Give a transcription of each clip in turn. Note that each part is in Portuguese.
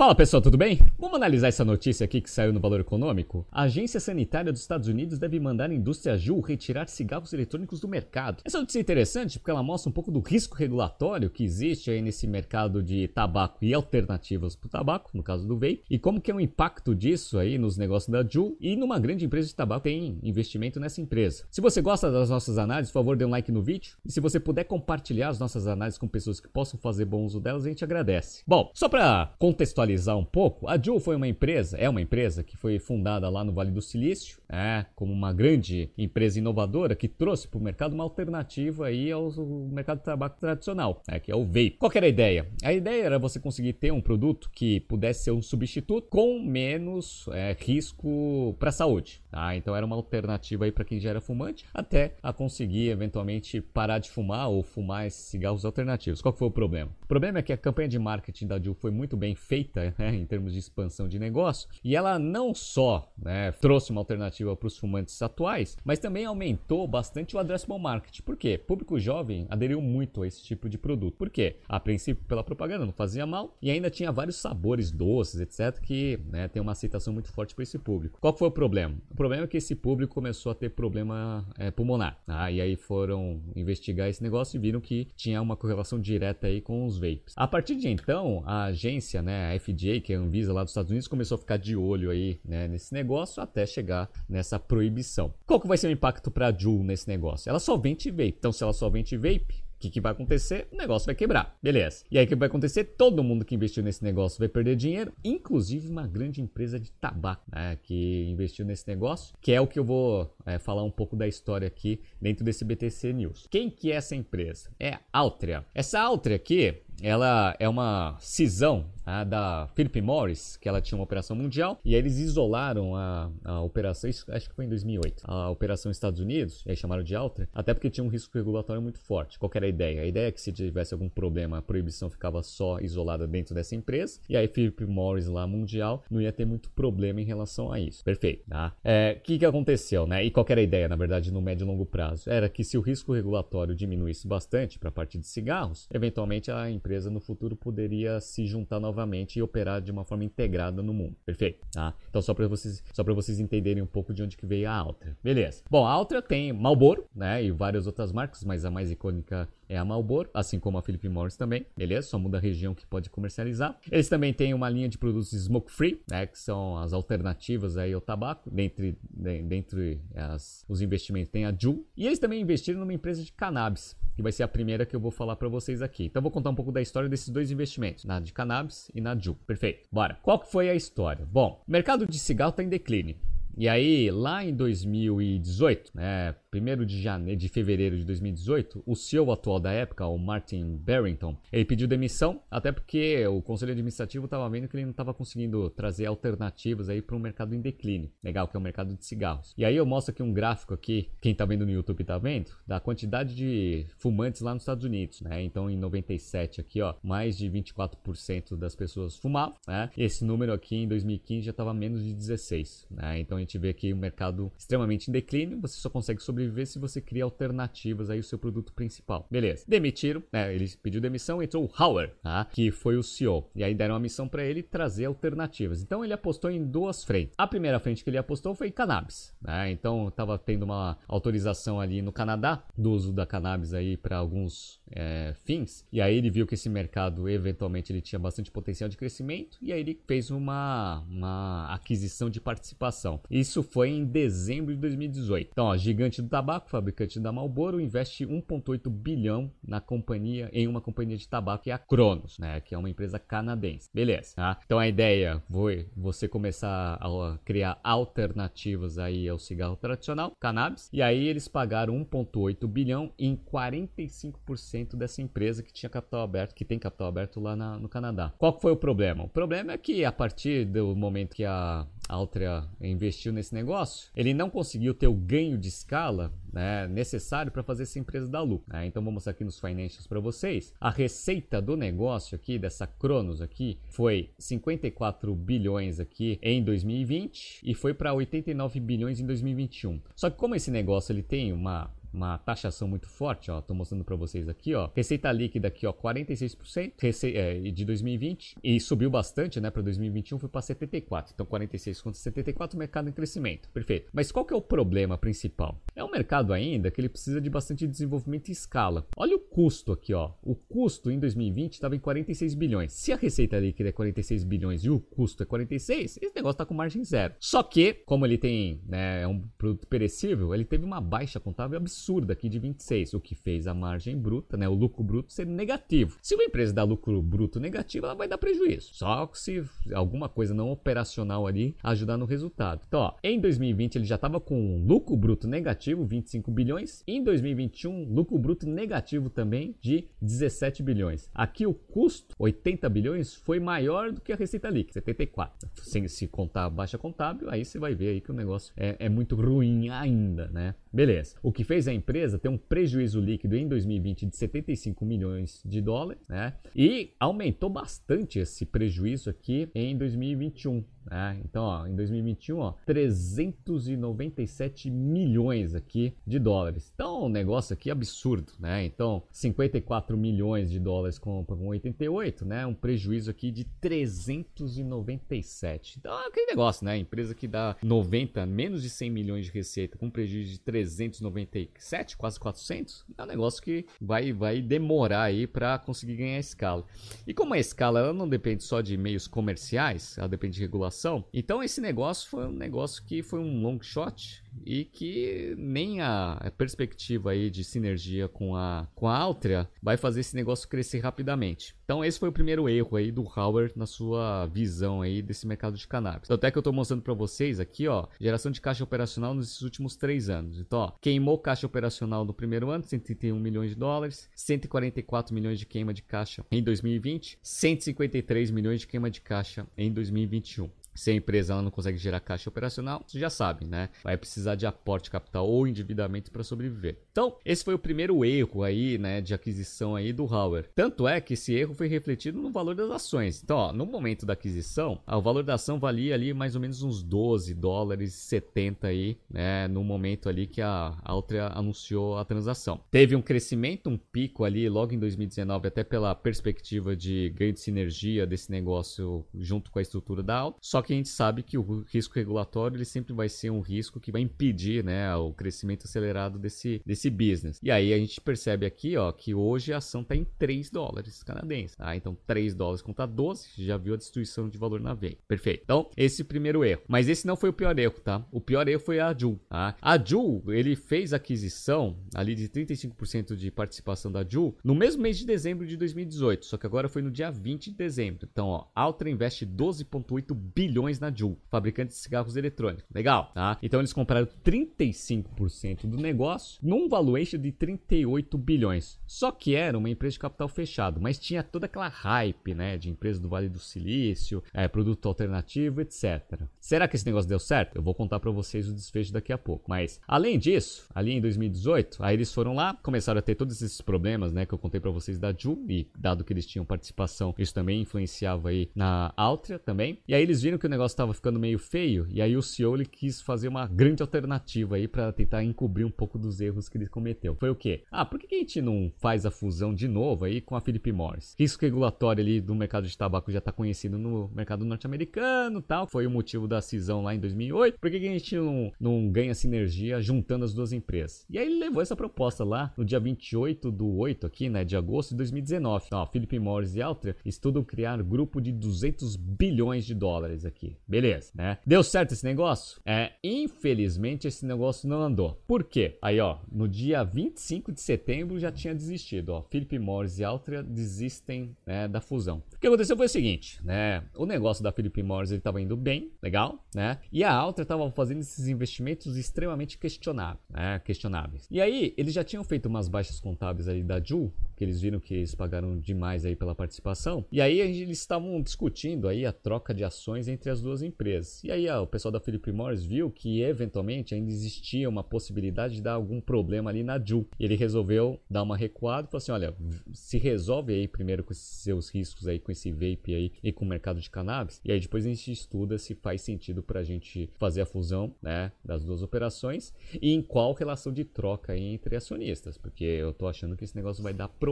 Fala pessoal, tudo bem? Vamos analisar essa notícia aqui que saiu no Valor Econômico? A Agência Sanitária dos Estados Unidos deve mandar a indústria Juul retirar cigarros eletrônicos do mercado. Essa notícia é interessante porque ela mostra um pouco do risco regulatório que existe aí nesse mercado de tabaco e alternativas para o tabaco, no caso do vape, e como que é o impacto disso aí nos negócios da Juul e numa grande empresa de tabaco tem investimento nessa empresa. Se você gosta das nossas análises, por favor, dê um like no vídeo e se você puder compartilhar as nossas análises com pessoas que possam fazer bom uso delas, a gente agradece. Bom, só para contextualizar um pouco, a Juul foi uma empresa, é uma empresa que foi fundada lá no Vale do Silício, é, como uma grande empresa inovadora que trouxe para o mercado uma alternativa aí ao mercado de tabaco tradicional, é, que é o vape. Qual era a ideia? A ideia era você conseguir ter um produto que pudesse ser um substituto com menos é, risco para a saúde. Tá? Então era uma alternativa aí para quem já era fumante, até a conseguir eventualmente parar de fumar ou fumar esses cigarros alternativos. Qual foi o problema? O problema é que a campanha de marketing da Juul foi muito bem feita né, em termos de expansão de negócio e ela não só né, trouxe uma alternativa para os fumantes atuais, mas também aumentou bastante o addressable market. Por quê? Público jovem aderiu muito a esse tipo de produto. Por quê? A princípio, pela propaganda, não fazia mal e ainda tinha vários sabores doces, etc., que né, tem uma aceitação muito forte para esse público. Qual foi o problema? O problema é que esse público começou a ter problema é, pulmonar. Tá? E aí foram investigar esse negócio e viram que tinha uma correlação direta aí com os vapes. A partir de então, a agência, né, a FDA, que é a Anvisa lá dos Estados Unidos, começou a ficar de olho aí né, nesse negócio até chegar nessa proibição. Qual que vai ser o impacto para a Juul nesse negócio? Ela só vende vape. Então, se ela só vende vape, o que, que, vai acontecer? O negócio vai quebrar. Beleza. E aí o que vai acontecer? Todo mundo que investiu nesse negócio vai perder dinheiro, inclusive uma grande empresa de tabaco né, que investiu nesse negócio, que é o que eu vou é, falar um pouco da história aqui dentro desse BTC News. Quem que é essa empresa? É a Altria. Essa Altria aqui, ela é uma cisão a da Philip Morris, que ela tinha uma operação mundial, e eles isolaram a, a operação, isso, acho que foi em 2008, a operação Estados Unidos, e aí chamaram de Alter, até porque tinha um risco regulatório muito forte. Qual era a ideia? A ideia é que se tivesse algum problema, a proibição ficava só isolada dentro dessa empresa, e aí Philip Morris lá mundial não ia ter muito problema em relação a isso. Perfeito, tá? O é, que, que aconteceu, né? E qual era a ideia, na verdade, no médio e longo prazo? Era que se o risco regulatório diminuísse bastante para a parte de cigarros, eventualmente a empresa no futuro poderia se juntar novamente novamente e operar de uma forma integrada no mundo. Perfeito? Tá? Então só para vocês, vocês entenderem um pouco de onde que veio a Altra. Beleza. Bom, a Altra tem Marlboro, né, e várias outras marcas, mas a mais icônica é a Marlboro, assim como a Philip Morris também, beleza? Só muda a região que pode comercializar. Eles também têm uma linha de produtos smoke free, né, que são as alternativas aí ao tabaco. Dentre, dentre as, os investimentos tem a Juul. E eles também investiram numa empresa de cannabis, que vai ser a primeira que eu vou falar para vocês aqui. Então vou contar um pouco da história desses dois investimentos, na de cannabis e na Juul. Perfeito. Bora. Qual que foi a história? Bom, o mercado de cigarro está em declínio. E aí, lá em 2018, né, 1 de, janeiro, de fevereiro de 2018, o CEO atual da época, o Martin Barrington, ele pediu demissão, até porque o conselho administrativo estava vendo que ele não estava conseguindo trazer alternativas aí para um mercado em declínio, legal, que é o mercado de cigarros. E aí eu mostro aqui um gráfico aqui, quem está vendo no YouTube está vendo, da quantidade de fumantes lá nos Estados Unidos, né? Então em 97 aqui, ó, mais de 24% das pessoas fumavam, né? Esse número aqui em 2015 já estava menos de 16, né? Então a gente vê aqui um mercado extremamente em declínio, você só consegue sobreviver se você cria alternativas aí ao seu produto principal. Beleza. Demitiram, né? Ele pediu demissão, entrou o Hauer, tá? que foi o CEO. E aí deram uma missão para ele trazer alternativas. Então ele apostou em duas frentes. A primeira frente que ele apostou foi cannabis, né? Então estava tendo uma autorização ali no Canadá do uso da cannabis aí para alguns é, fins. E aí ele viu que esse mercado eventualmente ele tinha bastante potencial de crescimento e aí ele fez uma, uma aquisição de participação. Isso foi em dezembro de 2018. Então, ó, gigante do tabaco, fabricante da Marlboro, investe 1,8 bilhão na companhia, em uma companhia de tabaco que é a Cronos, né, que é uma empresa canadense. Beleza, tá? Então a ideia foi você começar a criar alternativas aí ao cigarro tradicional, cannabis, e aí eles pagaram 1,8 bilhão em 45% dessa empresa que tinha capital aberto, que tem capital aberto lá na, no Canadá. Qual foi o problema? O problema é que a partir do momento que a Altria investiu nesse negócio, ele não conseguiu ter o ganho de escala né, necessário para fazer essa empresa dar lucro. Né? Então vou mostrar aqui nos financials para vocês. A receita do negócio aqui, dessa Cronos aqui, foi 54 bilhões aqui em 2020 e foi para 89 bilhões em 2021. Só que como esse negócio ele tem uma uma taxação muito forte, ó, tô mostrando para vocês aqui, ó, receita líquida aqui, ó, 46% rece é, de 2020 e subiu bastante, né, para 2021 foi para 74. Então 46 contra 74, mercado em crescimento. Perfeito. Mas qual que é o problema principal? É um mercado ainda que ele precisa de bastante desenvolvimento em escala. Olha o custo aqui, ó. O custo em 2020 estava em 46 bilhões. Se a receita líquida é 46 bilhões e o custo é 46, esse negócio está com margem zero. Só que, como ele tem, né, é um produto perecível, ele teve uma baixa contábil absurda aqui de 26, o que fez a margem bruta, né, o lucro bruto ser negativo. Se uma empresa dá lucro bruto negativo, ela vai dar prejuízo. Só se alguma coisa não operacional ali ajudar no resultado. Então, ó, em 2020 ele já estava com um lucro bruto negativo, 25 bilhões. Em 2021, lucro bruto negativo também de 17 bilhões. Aqui o custo, 80 bilhões, foi maior do que a receita líquida, 74. Sem se contar a baixa contábil, aí você vai ver aí que o negócio é, é muito ruim ainda, né? Beleza. O que fez a empresa ter um prejuízo líquido em 2020 de 75 milhões de dólares, né? E aumentou bastante esse prejuízo aqui em 2021. Né? Então, ó, em 2021, ó, 397 milhões aqui de dólares. Então, um negócio aqui absurdo, né? Então, 54 milhões de dólares com, com 88, né? Um prejuízo aqui de 397. Então, é aquele negócio, né? Empresa que dá 90, menos de 100 milhões de receita com prejuízo de 397, quase 400, é um negócio que vai, vai demorar aí para conseguir ganhar escala. E como a escala ela não depende só de meios comerciais, ela depende de regulação, então esse negócio foi um negócio que foi um long shot e que nem a perspectiva aí de sinergia com a, com a Altria vai fazer esse negócio crescer rapidamente. Então esse foi o primeiro erro aí do Howard na sua visão aí desse mercado de cannabis. Até que eu estou mostrando para vocês aqui, ó, geração de caixa operacional nos últimos três anos. Então, ó, queimou caixa operacional no primeiro ano, 131 milhões de dólares, 144 milhões de queima de caixa em 2020, 153 milhões de queima de caixa em 2021. Se a empresa não consegue gerar caixa operacional, vocês já sabem, né? Vai precisar de aporte capital ou endividamento para sobreviver. Então, esse foi o primeiro erro aí, né, de aquisição aí do Hauer. Tanto é que esse erro foi refletido no valor das ações. Então, ó, no momento da aquisição, o valor da ação valia ali mais ou menos uns 12 dólares 70 aí, né, no momento ali que a Altria anunciou a transação. Teve um crescimento, um pico ali logo em 2019, até pela perspectiva de ganho de sinergia desse negócio junto com a estrutura da Altria. Só que a gente sabe que o risco regulatório ele sempre vai ser um risco que vai impedir, né, o crescimento acelerado desse, desse business. E aí a gente percebe aqui, ó, que hoje a ação está em 3 dólares canadenses, tá? Então 3 dólares contra 12, já viu a destruição de valor na veia. Perfeito. Então, esse primeiro erro. Mas esse não foi o pior erro, tá? O pior erro foi a Ju, tá? A Ju, ele fez aquisição ali de 35% de participação da Ju no mesmo mês de dezembro de 2018, só que agora foi no dia 20 de dezembro. Então, ó, Altra investe 12.8 bilhões na Ju, fabricante de cigarros eletrônicos. Legal, tá? Então eles compraram 35% do negócio num valuation de 38 bilhões. Só que era uma empresa de capital fechado, mas tinha toda aquela hype, né, de empresa do Vale do Silício, é, produto alternativo, etc. Será que esse negócio deu certo? Eu vou contar para vocês o desfecho daqui a pouco. Mas além disso, ali em 2018, aí eles foram lá, começaram a ter todos esses problemas, né, que eu contei para vocês da Ju e dado que eles tinham participação, isso também influenciava aí na Altria também. E aí eles viram que o negócio estava ficando meio feio e aí o CEO ele quis fazer uma grande alternativa aí para tentar encobrir um pouco dos erros que ele cometeu. Foi o quê? Ah, por que a gente não faz a fusão de novo aí com a Philip Morris? Risco regulatório ali do mercado de tabaco já está conhecido no mercado norte-americano, tal. Foi o motivo da cisão lá em 2008. Por que a gente não, não ganha sinergia juntando as duas empresas? E aí ele levou essa proposta lá no dia 28 do 8 aqui, né, de agosto de 2019. Ó, Philip Morris e Altria estudam criar grupo de 200 bilhões de dólares aqui. Beleza, né? Deu certo esse negócio? É, infelizmente esse negócio não andou. Por quê? Aí, ó, no dia 25 de setembro já tinha desistido, ó. Philip Morris e Altria desistem né, da fusão. O que aconteceu foi o seguinte, né? O negócio da Philip Morris ele tava indo bem, legal, né? E a Altria tava fazendo esses investimentos extremamente questionáveis, né? questionáveis. E aí, eles já tinham feito umas baixas contábeis ali da Ju, Porque eles viram que eles pagaram demais aí pela participação. E aí eles estavam discutindo aí a troca de ações entre as duas empresas. E aí o pessoal da Philip Morris viu que eventualmente ainda existia uma possibilidade de dar algum problema ali na Ju. Ele resolveu dar uma recuada e falou assim: olha, se resolve aí primeiro com esses seus riscos aí, com esse vape aí e com o mercado de cannabis. E aí depois a gente estuda se faz sentido para a gente fazer a fusão né, das duas operações e em qual relação de troca aí entre acionistas. Porque eu tô achando que esse negócio vai dar problema.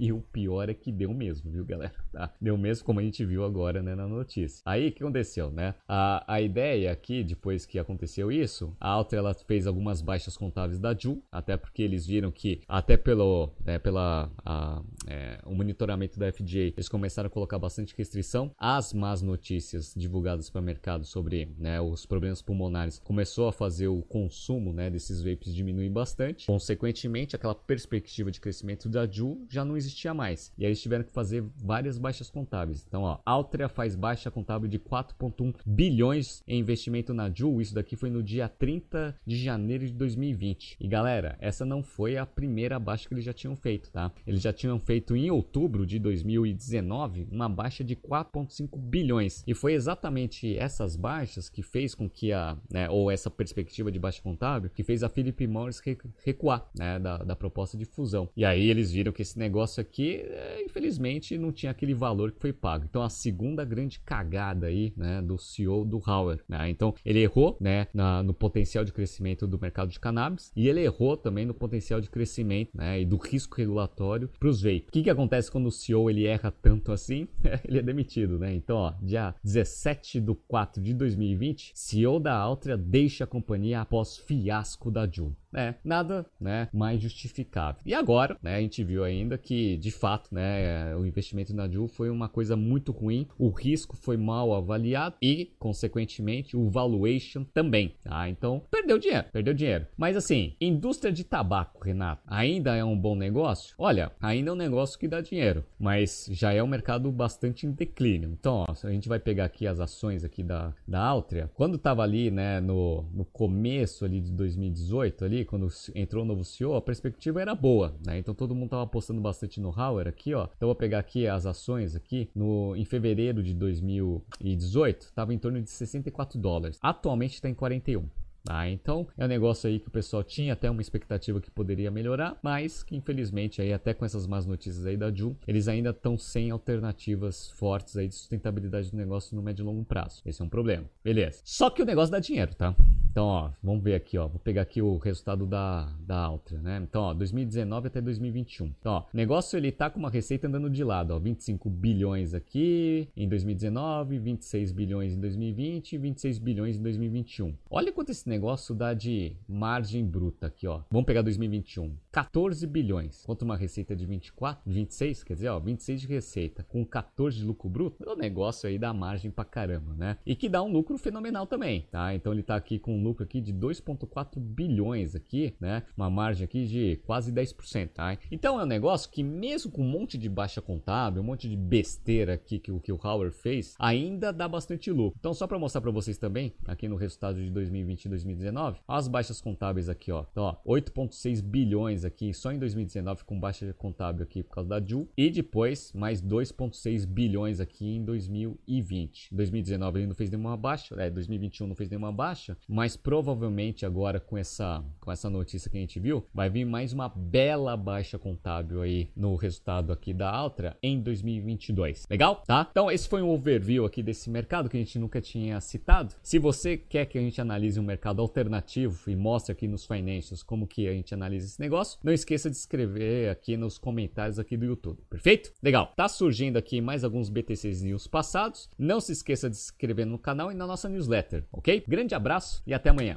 E o pior é que deu mesmo, viu, galera? Tá? Deu mesmo como a gente viu agora né, na notícia. Aí o que aconteceu, né? A, a ideia aqui, depois que aconteceu isso, a Alta ela fez algumas baixas contábeis da Ju, até porque eles viram que, até pelo né, pela, a, é, o monitoramento da FDA, eles começaram a colocar bastante restrição. As más notícias divulgadas para o mercado sobre né, os problemas pulmonares começou a fazer o consumo né, desses vapes diminuir bastante. Consequentemente, aquela perspectiva de crescimento da Ju já não existia mais. E aí eles tiveram que fazer várias baixas contábeis. Então, ó, Altria faz baixa contábil de 4,1 bilhões em investimento na Ju. Isso daqui foi no dia 30 de janeiro de 2020. E galera, essa não foi a primeira baixa que eles já tinham feito, tá? Eles já tinham feito em outubro de 2019 uma baixa de 4,5 bilhões. E foi exatamente essas baixas que fez com que a, né, ou essa perspectiva de baixa contábil, que fez a Philip Morris recuar, né, da, da proposta de fusão. E aí eles viram que esse negócio aqui, é, infelizmente, não tinha aquele valor que foi pago. Então a segunda grande cagada aí, né, do CEO do Hauer, né? Então ele errou, né, na, no potencial de crescimento do mercado de cannabis e ele errou também no potencial de crescimento, né, e do risco regulatório para os vapes. O que, que acontece quando o CEO ele erra tanto assim? ele é demitido, né? Então, ó, dia 17 de 4 de 2020, CEO da Altria deixa a companhia após fiasco da Juul né, nada, né, mais justificável. E agora, né, a gente viu ainda que, de fato, né, o investimento na Ju foi uma coisa muito ruim, o risco foi mal avaliado e, consequentemente, o valuation também, tá? Então, perdeu dinheiro, perdeu dinheiro. Mas assim, indústria de tabaco, Renato, ainda é um bom negócio? Olha, ainda é um negócio que dá dinheiro, mas já é um mercado bastante em declínio. Então, ó, a gente vai pegar aqui as ações aqui da, da Altria, quando tava ali, né, no, no começo ali de 2018 ali, quando entrou o novo CEO, a perspectiva era boa, né? Então todo mundo estava apostando bastante no Hauer aqui, ó. Então vou pegar aqui as ações aqui no em fevereiro de 2018, estava em torno de 64 dólares. Atualmente está em 41. Ah, então é um negócio aí que o pessoal tinha até uma expectativa que poderia melhorar, mas que infelizmente aí até com essas más notícias aí da Ju, eles ainda estão sem alternativas fortes aí de sustentabilidade do negócio no médio e longo prazo. Esse é um problema. Beleza. Só que o negócio dá dinheiro, tá? Então, ó, vamos ver aqui, ó. Vou pegar aqui o resultado da, da Altria, né? Então, ó, 2019 até 2021. Então, ó, o negócio ele tá com uma receita andando de lado, ó. 25 bilhões aqui em 2019, 26 bilhões em 2020 e 26 bilhões em 2021. Olha quanto esse negócio dá de margem bruta aqui, ó. Vamos pegar 2021. 14 bilhões contra uma receita de 24, 26, quer dizer, ó, 26 de receita com 14 de lucro bruto. O negócio aí dá margem pra caramba, né? E que dá um lucro fenomenal também, tá? Então ele tá aqui com um lucro aqui de 2.4 bilhões aqui, né? Uma margem aqui de quase 10%, tá? Então é um negócio que mesmo com um monte de baixa contábil, um monte de besteira aqui que o que o Howard fez, ainda dá bastante lucro. Então só para mostrar para vocês também, aqui no resultado de 2020 e 2019, as baixas contábeis aqui, ó. Então, ó, 8.6 bilhões aqui só em 2019 com baixa contábil aqui por causa da Ju e depois mais 2.6 bilhões aqui em 2020. 2019 ele não fez nenhuma baixa, é, 2021 não fez nenhuma baixa, mas provavelmente agora com essa, com essa notícia que a gente viu, vai vir mais uma bela baixa contábil aí no resultado aqui da Altra em 2022. Legal? Tá? Então esse foi um overview aqui desse mercado que a gente nunca tinha citado. Se você quer que a gente analise um mercado alternativo e mostre aqui nos financials como que a gente analisa esse negócio, não esqueça de escrever aqui nos comentários aqui do YouTube. Perfeito? Legal. Tá surgindo aqui mais alguns BTCs News passados. Não se esqueça de se inscrever no canal e na nossa newsletter, ok? Grande abraço e até amanhã.